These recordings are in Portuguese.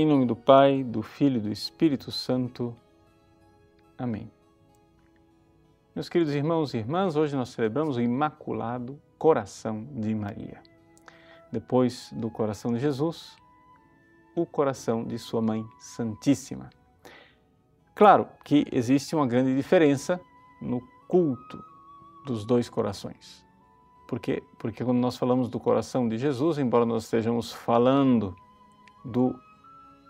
Em nome do Pai, do Filho e do Espírito Santo. Amém. Meus queridos irmãos e irmãs, hoje nós celebramos o Imaculado Coração de Maria. Depois do coração de Jesus, o coração de Sua Mãe Santíssima. Claro que existe uma grande diferença no culto dos dois corações. Por quê? Porque quando nós falamos do coração de Jesus, embora nós estejamos falando do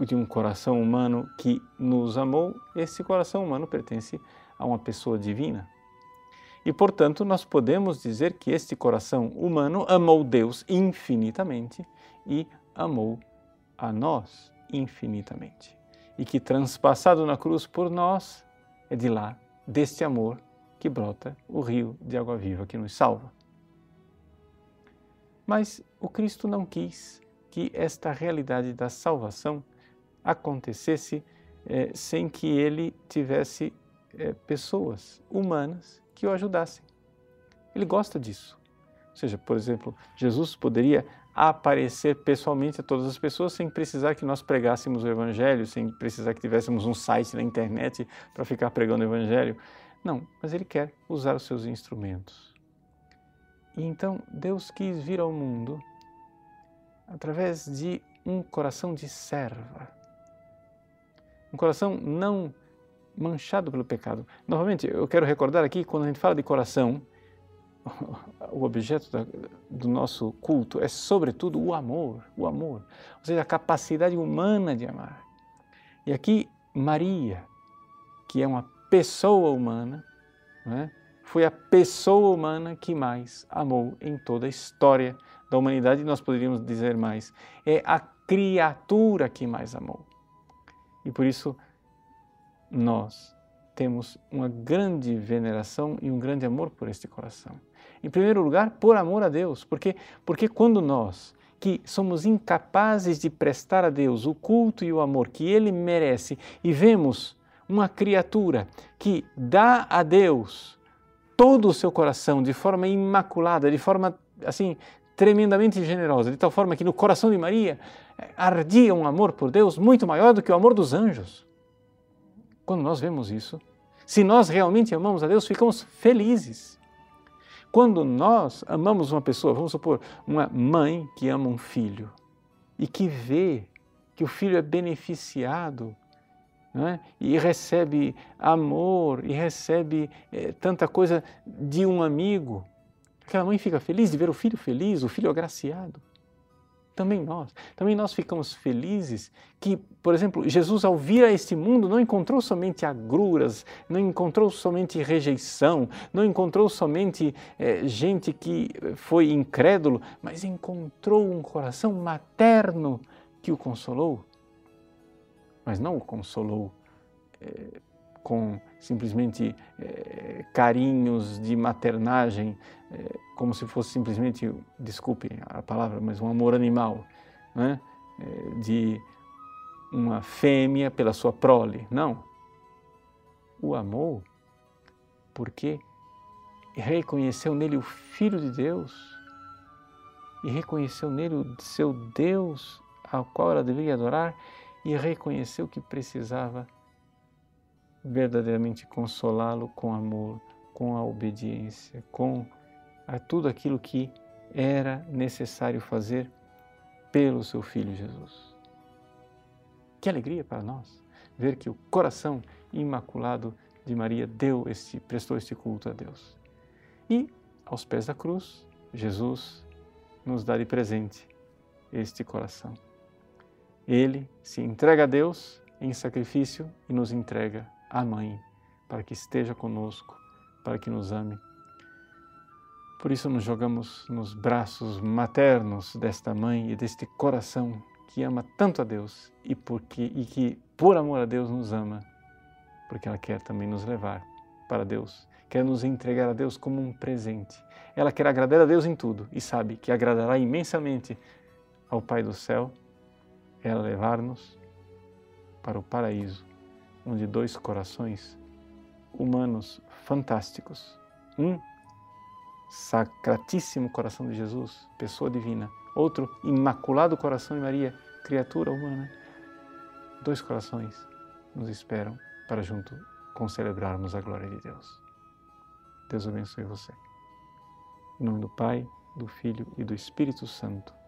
de um coração humano que nos amou, esse coração humano pertence a uma pessoa divina. E, portanto, nós podemos dizer que este coração humano amou Deus infinitamente e amou a nós infinitamente. E que, transpassado na cruz por nós, é de lá, deste amor, que brota o rio de água viva que nos salva. Mas o Cristo não quis que esta realidade da salvação acontecesse é, sem que ele tivesse é, pessoas humanas que o ajudassem. Ele gosta disso. Ou seja, por exemplo, Jesus poderia aparecer pessoalmente a todas as pessoas sem precisar que nós pregássemos o Evangelho, sem precisar que tivéssemos um site na internet para ficar pregando o Evangelho. Não, mas ele quer usar os seus instrumentos. E então Deus quis vir ao mundo através de um coração de serva um coração não manchado pelo pecado. Novamente, eu quero recordar aqui, quando a gente fala de coração, o objeto do nosso culto é, sobretudo, o amor, o amor, ou seja, a capacidade humana de amar. E aqui, Maria, que é uma pessoa humana, é? foi a pessoa humana que mais amou em toda a história da humanidade, nós poderíamos dizer mais, é a criatura que mais amou. E por isso nós temos uma grande veneração e um grande amor por este coração. Em primeiro lugar, por amor a Deus, porque porque quando nós que somos incapazes de prestar a Deus o culto e o amor que ele merece e vemos uma criatura que dá a Deus todo o seu coração de forma imaculada, de forma assim tremendamente generosa, de tal forma que no coração de Maria eh, ardia um amor por Deus muito maior do que o amor dos anjos. Quando nós vemos isso, se nós realmente amamos a Deus, ficamos felizes. Quando nós amamos uma pessoa, vamos supor, uma mãe que ama um filho e que vê que o filho é beneficiado é? e recebe amor e recebe é, tanta coisa de um amigo, Aquela mãe fica feliz de ver o filho feliz, o filho agraciado. Também nós. Também nós ficamos felizes que, por exemplo, Jesus, ao vir a este mundo, não encontrou somente agruras, não encontrou somente rejeição, não encontrou somente é, gente que foi incrédulo, mas encontrou um coração materno que o consolou. Mas não o consolou é, com simplesmente é, carinhos de maternagem, é, como se fosse simplesmente, desculpe a palavra, mas um amor animal, né? é, de uma fêmea pela sua prole. Não. O amor, porque reconheceu nele o Filho de Deus e reconheceu nele o seu Deus ao qual ela deveria adorar e reconheceu que precisava verdadeiramente consolá-lo com amor, com a obediência, com a tudo aquilo que era necessário fazer pelo seu filho Jesus. Que alegria para nós ver que o coração imaculado de Maria deu este, prestou este culto a Deus. E aos pés da cruz, Jesus nos dá de presente este coração. Ele se entrega a Deus em sacrifício e nos entrega a Mãe, para que esteja conosco, para que nos ame. Por isso nos jogamos nos braços maternos desta mãe e deste coração que ama tanto a Deus e, porque, e que, por amor a Deus, nos ama, porque ela quer também nos levar para Deus, quer nos entregar a Deus como um presente. Ela quer agradar a Deus em tudo e sabe que agradará imensamente ao Pai do céu ela levar-nos para o paraíso onde dois corações humanos fantásticos, um sacratíssimo coração de Jesus, pessoa divina, outro imaculado coração de Maria, criatura humana, dois corações nos esperam para junto concelebrarmos a glória de Deus. Deus abençoe você. Em nome do Pai, do Filho e do Espírito Santo.